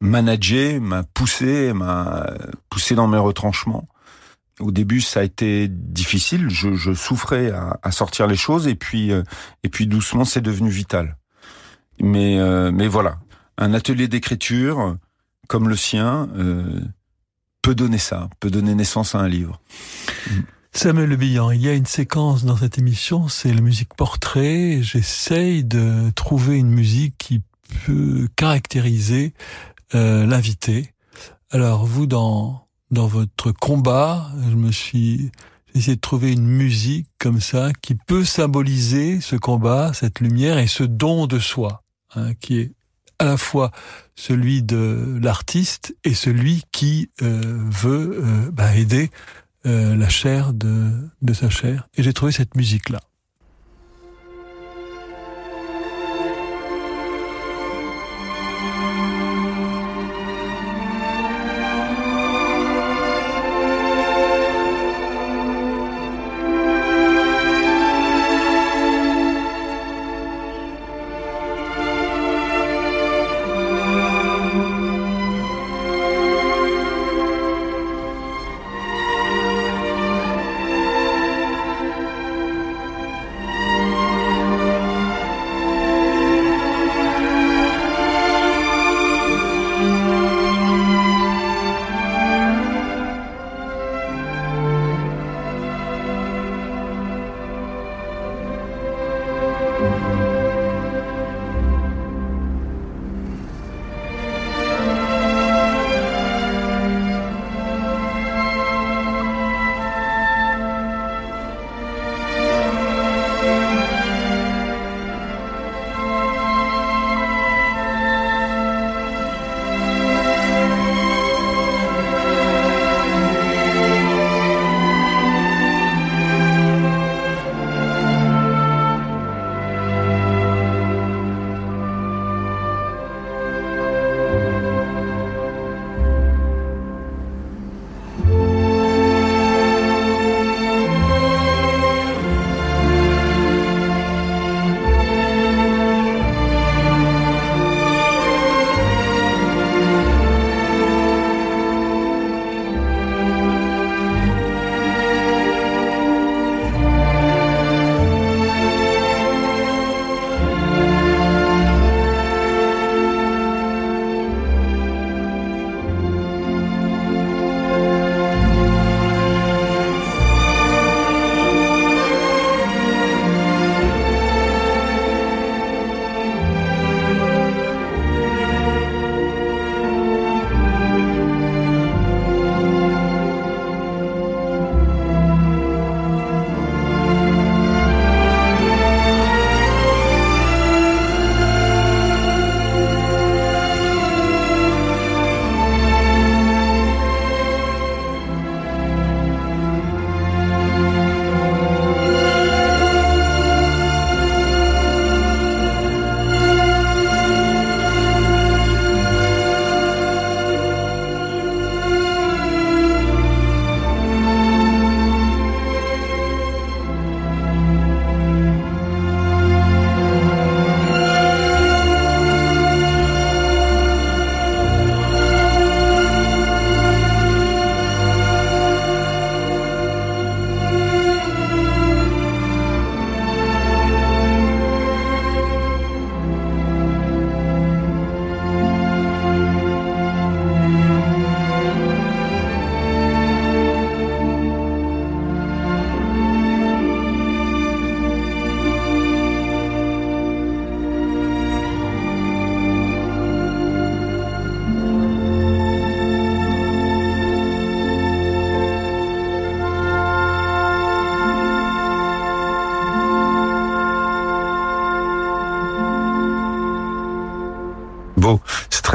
C: managé, m'a poussé, m'a poussé dans mes retranchements. Au début, ça a été difficile. Je, je souffrais à, à, sortir les choses, et puis, euh, et puis doucement, c'est devenu vital. Mais, euh, mais voilà, un atelier d'écriture comme le sien euh, peut donner ça, peut donner naissance à un livre.
B: Samuel Le Bihan, il y a une séquence dans cette émission, c'est la musique portrait. J'essaye de trouver une musique qui peut caractériser euh, l'invité. Alors vous, dans dans votre combat, je me suis essayé de trouver une musique comme ça qui peut symboliser ce combat, cette lumière et ce don de soi, hein, qui est à la fois celui de l'artiste et celui qui euh, veut euh, bah, aider euh, la chair de, de sa chair. Et j'ai trouvé cette musique-là.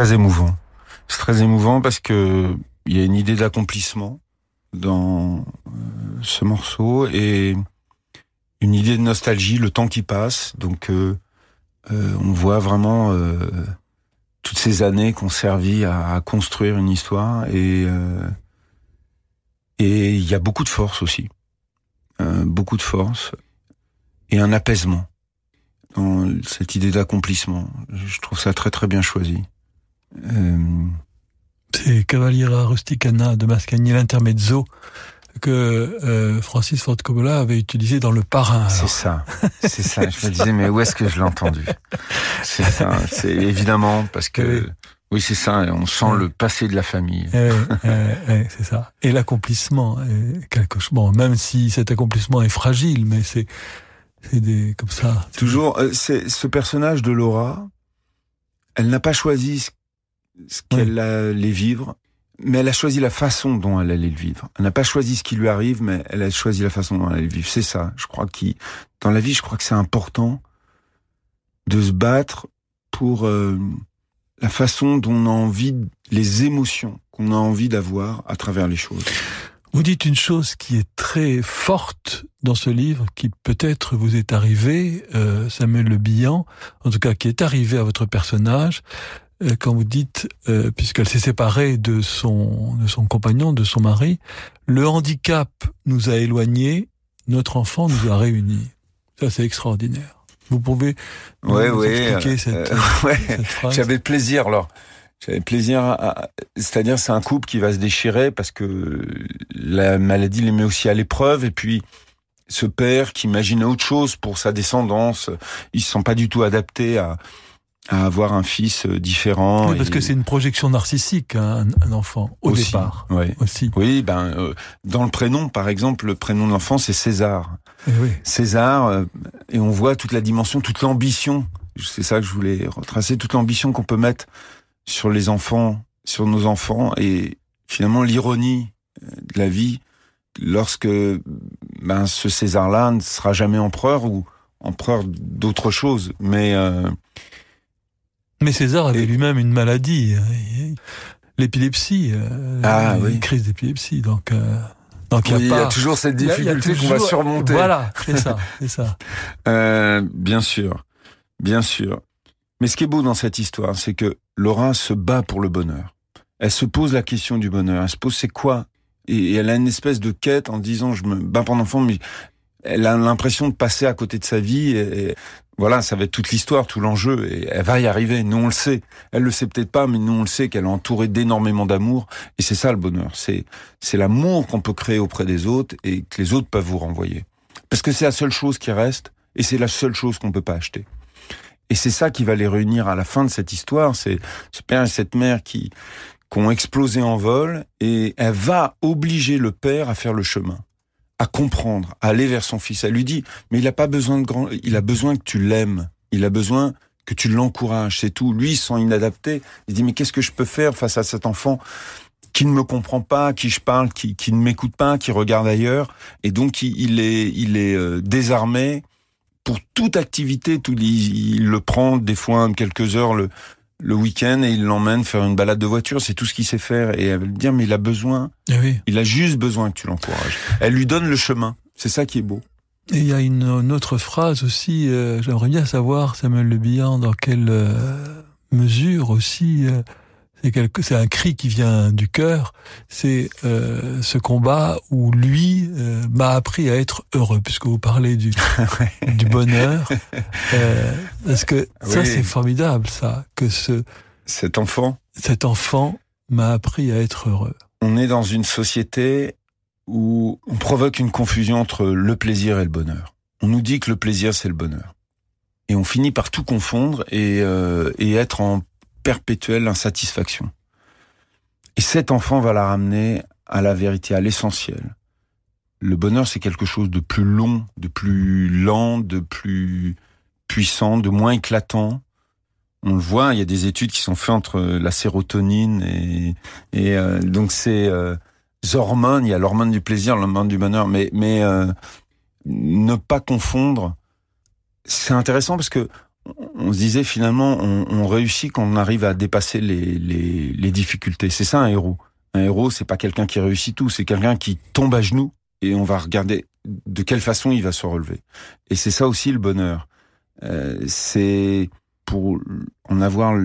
C: Très émouvant. C'est très émouvant parce que il y a une idée d'accomplissement dans euh, ce morceau et une idée de nostalgie, le temps qui passe. Donc euh, on voit vraiment toutes ces années qu'on servi à, construire une histoire et il y a beaucoup de force aussi, beaucoup de force et un apaisement dans cette idée d'accomplissement. Je trouve ça très très bien choisi.
B: Euh... C'est Cavaliera Rusticana de Mascagni, l'intermezzo que euh, Francis Ford Coppola avait utilisé dans Le Parrain.
C: C'est ça, c'est ça. Je me disais, mais où est-ce que je l'ai entendu? C'est ça, c'est évidemment parce que... Oui, c'est ça, on sent le passé de la famille.
B: c'est ça. Et l'accomplissement, quelque chose. Bon, même si cet accomplissement est fragile, mais c'est c'est des comme ça.
C: Toujours, euh, c'est ce personnage de Laura. Elle n'a pas choisi ce, qu'elle allait vivre, mais elle a choisi la façon dont elle allait le vivre. Elle n'a pas choisi ce qui lui arrive, mais elle a choisi la façon dont elle allait le vivre. C'est ça. Je crois qui dans la vie, je crois que c'est important de se battre pour euh, la façon dont on a envie, les émotions qu'on a envie d'avoir à travers les choses.
B: Vous dites une chose qui est très forte dans ce livre, qui peut-être vous est arrivé, euh, Samuel Le Bihan, en tout cas qui est arrivé à votre personnage, quand vous dites, euh, puisqu'elle s'est séparée de son, de son compagnon, de son mari, le handicap nous a éloignés, notre enfant nous a réunis. Ça, c'est extraordinaire. Vous pouvez
C: ouais, expliquer cette, cette phrase? J'avais plaisir alors j'avais plaisir à, c'est-à-dire c'est un couple qui va se déchirer parce que la maladie les met aussi à l'épreuve et puis ce père qui imaginait autre chose pour sa descendance, ils se sont pas du tout adaptés à, à avoir un fils différent.
B: Oui, parce que c'est une projection narcissique, hein, un, enfant, au départ.
C: Oui. Aussi. Oui, ben, euh, dans le prénom, par exemple, le prénom de l'enfant, c'est César.
B: Et eh oui.
C: César, euh, et on voit toute la dimension, toute l'ambition. C'est ça que je voulais retracer, toute l'ambition qu'on peut mettre sur les enfants, sur nos enfants, et finalement l'ironie euh, de la vie lorsque ben, ce César-là ne sera jamais empereur ou empereur d'autre chose. Mais euh,
B: mais César avait lui-même une maladie, euh, l'épilepsie,
C: ah,
B: une crise d'épilepsie. Donc donc
C: il y, a toujours cette difficulté qu'on va surmonter.
B: Voilà, c'est ça, c'est ça.
C: bien sûr, bien sûr. Mais ce qui est beau dans cette histoire, c'est que Laura se bat pour le bonheur. Elle se pose la question du bonheur. Elle se pose c'est quoi? Et elle a une espèce de quête en disant je me bats pour l'enfant, mais elle a l'impression de passer à côté de sa vie. Et, voilà, ça va être toute l'histoire, tout l'enjeu, et elle va y arriver. Nous on le sait. Elle le sait peut-être pas, mais nous on le sait qu'elle est entourée d'énormément d'amour. Et c'est ça le bonheur. C'est c'est l'amour qu'on peut créer auprès des autres et que les autres peuvent vous renvoyer. Parce que c'est la seule chose qui reste, et c'est la seule chose qu'on peut pas acheter. Et c'est ça qui va les réunir à la fin de cette histoire. C'est ce père et cette mère qui, qui ont explosé en vol et elle va obliger le père à faire le chemin, à comprendre, à aller vers son fils. Elle lui dit, mais il a pas besoin de grand, il a besoin que tu l'aimes. Il a besoin que tu l'encourages, c'est tout. Lui, il sent inadapté. Il dit, mais qu'est-ce que je peux faire face à cet enfant qui ne me comprend pas, qui je parle, qui, qui ne m'écoute pas, qui regarde ailleurs? Et donc, il, est, il est euh, désarmé pour toute activité, tout, il, le prend des fois quelques heures le, le week-end et il l'emmène faire une balade de voiture. C'est tout ce qu'il sait faire. Et elle va lui dire, mais il a besoin.
B: Eh
C: il a juste besoin que tu l'encourages. Elle lui donne le chemin. C'est ça qui est beau.
B: Et il y a une, autre phrase aussi, euh, j'aimerais bien savoir, Samuel Le Bihan, dans quelle euh, mesure aussi euh, c'est un cri qui vient du cœur. C'est euh, ce combat où lui euh, m'a appris à être heureux, puisque vous parlez du, du bonheur. Euh, parce que ça, c'est formidable, ça, que ce
C: cet enfant,
B: cet enfant m'a appris à être heureux.
C: On est dans une société où on provoque une confusion entre le plaisir et le bonheur. On nous dit que le plaisir c'est le bonheur, et on finit par tout confondre et, et être en perpétuelle insatisfaction. Et cet enfant va la ramener à la vérité, à l'essentiel. Le bonheur, c'est quelque chose de plus long, de plus lent, de plus puissant, de moins éclatant. On le voit, il y a des études qui sont faites entre la sérotonine et, euh, donc ces euh, hormones. Il y a l'hormone du plaisir, l'hormone du bonheur, mais mais euh, ne pas confondre. C'est intéressant parce que on se disait finalement, on, réussit quand on arrive à dépasser les, les, difficultés. C'est ça un héros. Un héros, c'est pas quelqu'un qui réussit tout, c'est quelqu'un qui tombe à genoux et on va regarder de quelle façon il va se relever. Et c'est ça aussi le bonheur. Euh, c'est pour en avoir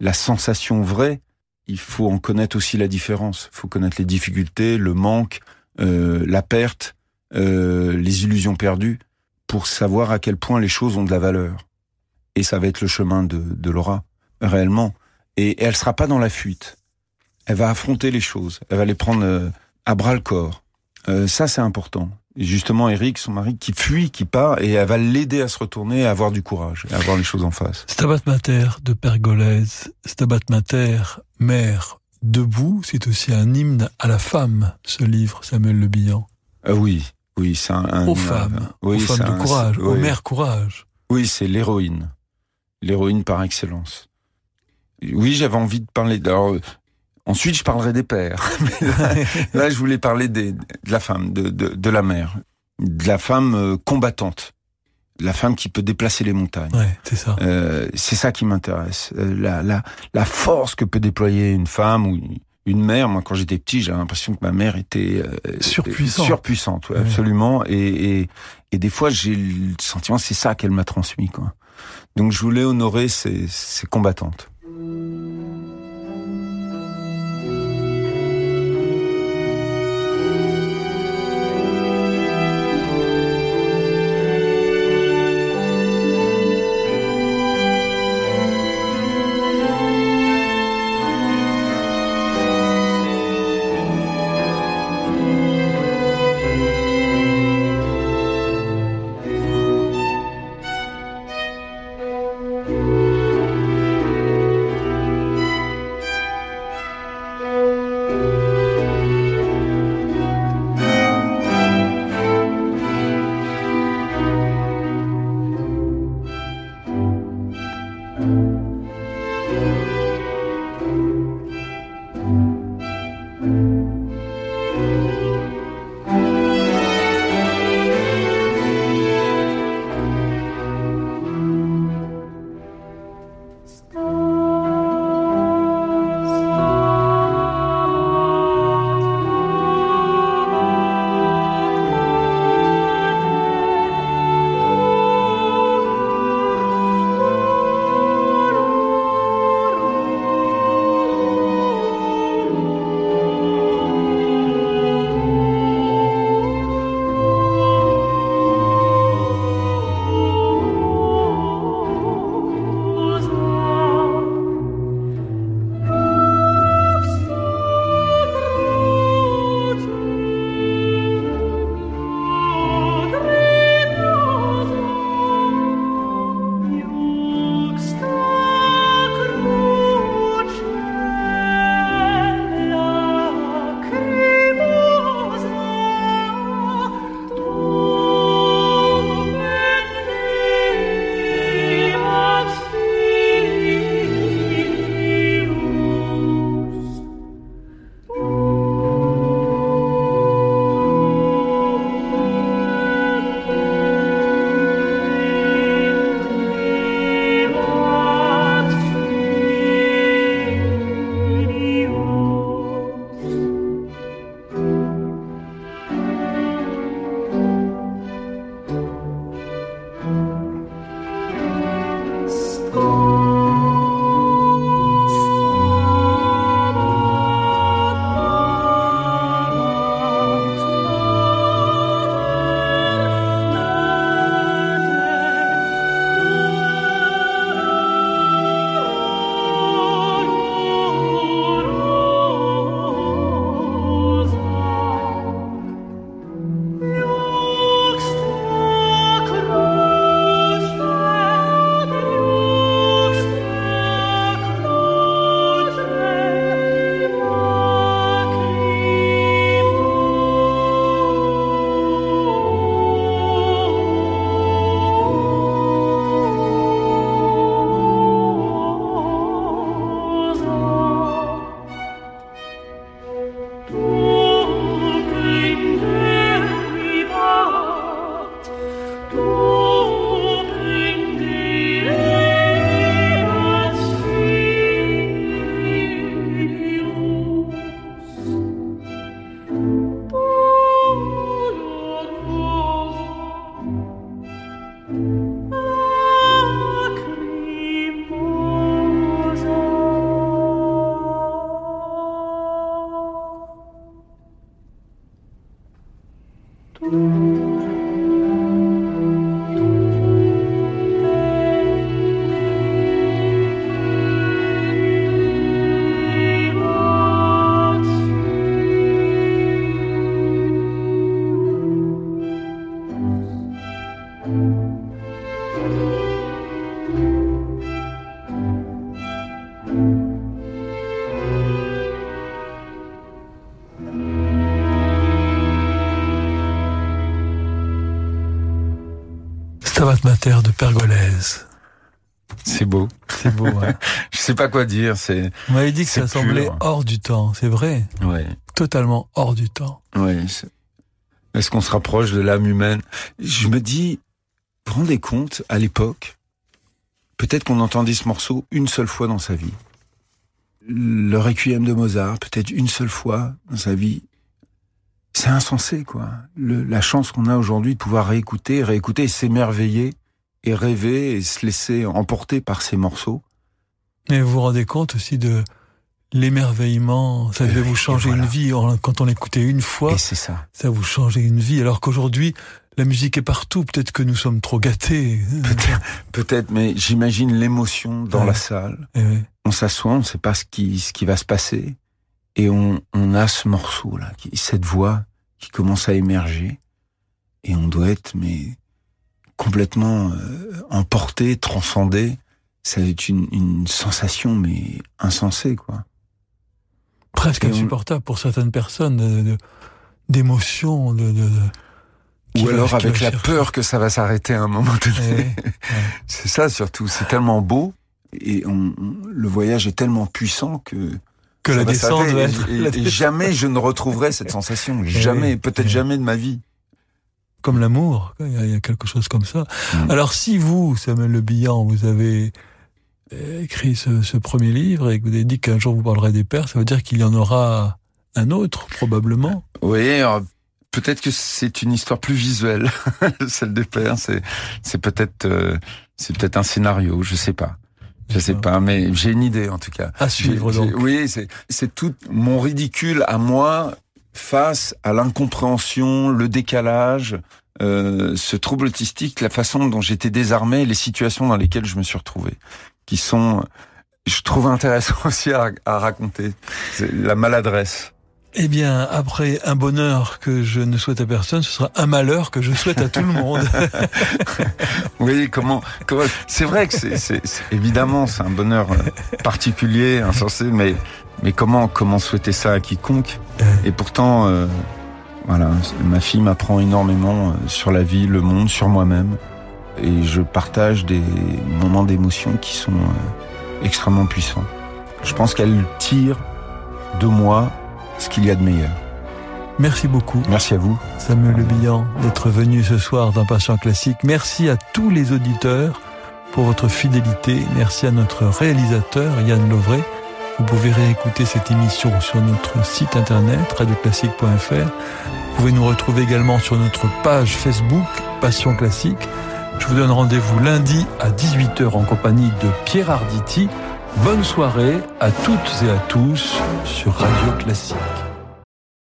C: la sensation vraie, il faut en connaître aussi la différence. Il faut connaître les difficultés, le manque, euh, la perte, euh, les illusions perdues, pour savoir à quel point les choses ont de la valeur. Et ça va être le chemin de, de Laura, réellement. Et, elle sera pas dans la fuite. Elle va affronter les choses. Elle va les prendre euh, à bras le corps. Euh, ça, c'est important. Et justement, Eric, son mari, qui fuit, qui part, et elle va l'aider à se retourner, à avoir du courage, à avoir les choses en face.
B: Stabat Mater de Pergolèse, Stabat Mater, mère, debout, c'est aussi un hymne à la femme, ce livre, Samuel Le Bihan.
C: Euh, oui, oui, c'est un,
B: Aux femmes, aux femmes de courage, aux mères courage.
C: Oui, c'est l'héroïne, l'héroïne par excellence. Oui, j'avais envie de parler. Alors, Ensuite, je parlerai des pères. là, je voulais parler de la femme, de, de, de, la mère, de la femme euh, combattante, la femme qui peut déplacer les montagnes.
B: Ouais, c'est ça.
C: Euh, c'est ça qui m'intéresse. Euh, la, la, la force que peut déployer une femme ou une mère. Moi, quand j'étais petit, j'avais l'impression que ma mère était euh,
B: surpuissante.
C: Surpuissante, ouais, absolument. Et, et, et, des fois, j'ai le sentiment, c'est ça qu'elle m'a transmis. Quoi. Donc, je voulais honorer ces, combattantes.
B: Mater de Pergolèse.
C: C'est beau.
B: C'est beau, ouais.
C: Je sais pas quoi dire, c'est...
B: On m'avait dit que ça semblait hors du temps, c'est vrai.
C: Ouais.
B: Totalement hors du temps.
C: C'est- Est-ce qu'on se rapproche de l'âme humaine? Je me dis, vous vous rendez compte, à l'époque, peut-être qu'on entendait ce morceau une seule fois dans sa vie. Le requiem de Mozart, peut-être une seule fois dans sa vie. C'est insensé, quoi. Le- la chance qu'on a aujourd'hui de pouvoir réécouter, réécouter et s'émerveiller et rêver et se laisser emporter par ces morceaux.
B: Mais vous vous rendez compte aussi de l'émerveillement, ça devait vous changer
C: et voilà.
B: une vie quand on l'écoutait une fois.
C: Et c'est ça.
B: ça vous changeait une vie, alors qu'aujourd'hui, la musique est partout. Peut-être que nous sommes trop gâtés.
C: Peut-être, peut-être, mais j'imagine l'émotion dans
B: Ouais.
C: la salle.
B: Eh
C: on s'assoit, on ne sait pas ce qui, ce qui va se passer, et on, on a ce morceau-là, cette voix qui commence à émerger, et on doit être mais complètement euh, emporté, transcendé. Ça va être une, une sensation mais insensée, quoi.
B: Presque
C: Et on-
B: insupportable pour certaines personnes d'émotion, de, de,
C: Ou alors avec la peur que ça va s'arrêter à un moment
B: Eh
C: donné.
B: oui.
C: C'est ça surtout, c'est tellement beau, et on, on- le voyage est tellement puissant que
B: Que la descente va être
C: et, et jamais je ne retrouverai cette sensation. Jamais,
B: oui.
C: peut-être
B: Eh.
C: jamais de ma vie.
B: Comme l'amour. Il y, a, il y a quelque chose comme ça.
C: Mm.
B: Alors si vous, Samuel Le Bihan, vous avez euh, écrit ce, ce premier livre et que vous avez dit qu'un jour vous parlerez des pères, ça veut dire qu'il y en aura un autre, probablement.
C: Oui, alors, peut-être que c'est une histoire plus visuelle, celle des pères. C'est, c'est peut-être, euh, c'est peut-être un scénario. Je sais pas. Je sais pas, mais j'ai une idée en tout cas.
B: À suivre donc.
C: Oui, c'est, c'est tout mon ridicule à moi face à l'incompréhension, le décalage, euh, ce trouble autistique, la façon dont j'étais désarmé, les situations dans lesquelles je me suis retrouvé, qui sont, je trouve intéressant aussi à, raconter. La maladresse.
B: Eh bien, après un bonheur que je ne souhaite à personne, ce sera un malheur que je souhaite à tout le monde.
C: Oui, comment, comment c'est vrai que c'est, c'est, c'est- évidemment c'est un bonheur euh, particulier, insensé, mais mais comment comment souhaiter ça à quiconque? Et pourtant, euh, voilà, ma fille m'apprend énormément euh, sur la vie, le monde, sur moi-même, et je partage des moments d'émotion qui sont euh, extrêmement puissants. Je pense qu'elle tire de moi ce qu'il y a de meilleur.
B: Merci beaucoup.
C: Merci à vous.
B: Samuel Le Bihan d'être venu ce soir dans Passion Classique. Merci à tous les auditeurs pour votre fidélité. Merci à notre réalisateur Yann Lovray. Vous pouvez réécouter cette émission sur notre site internet radioclassique.fr. Vous pouvez nous retrouver également sur notre page Facebook Passion Classique. Je vous donne rendez-vous lundi à 18h en compagnie de Pierre Arditi. Bonne soirée à toutes et à tous sur Radio Classique.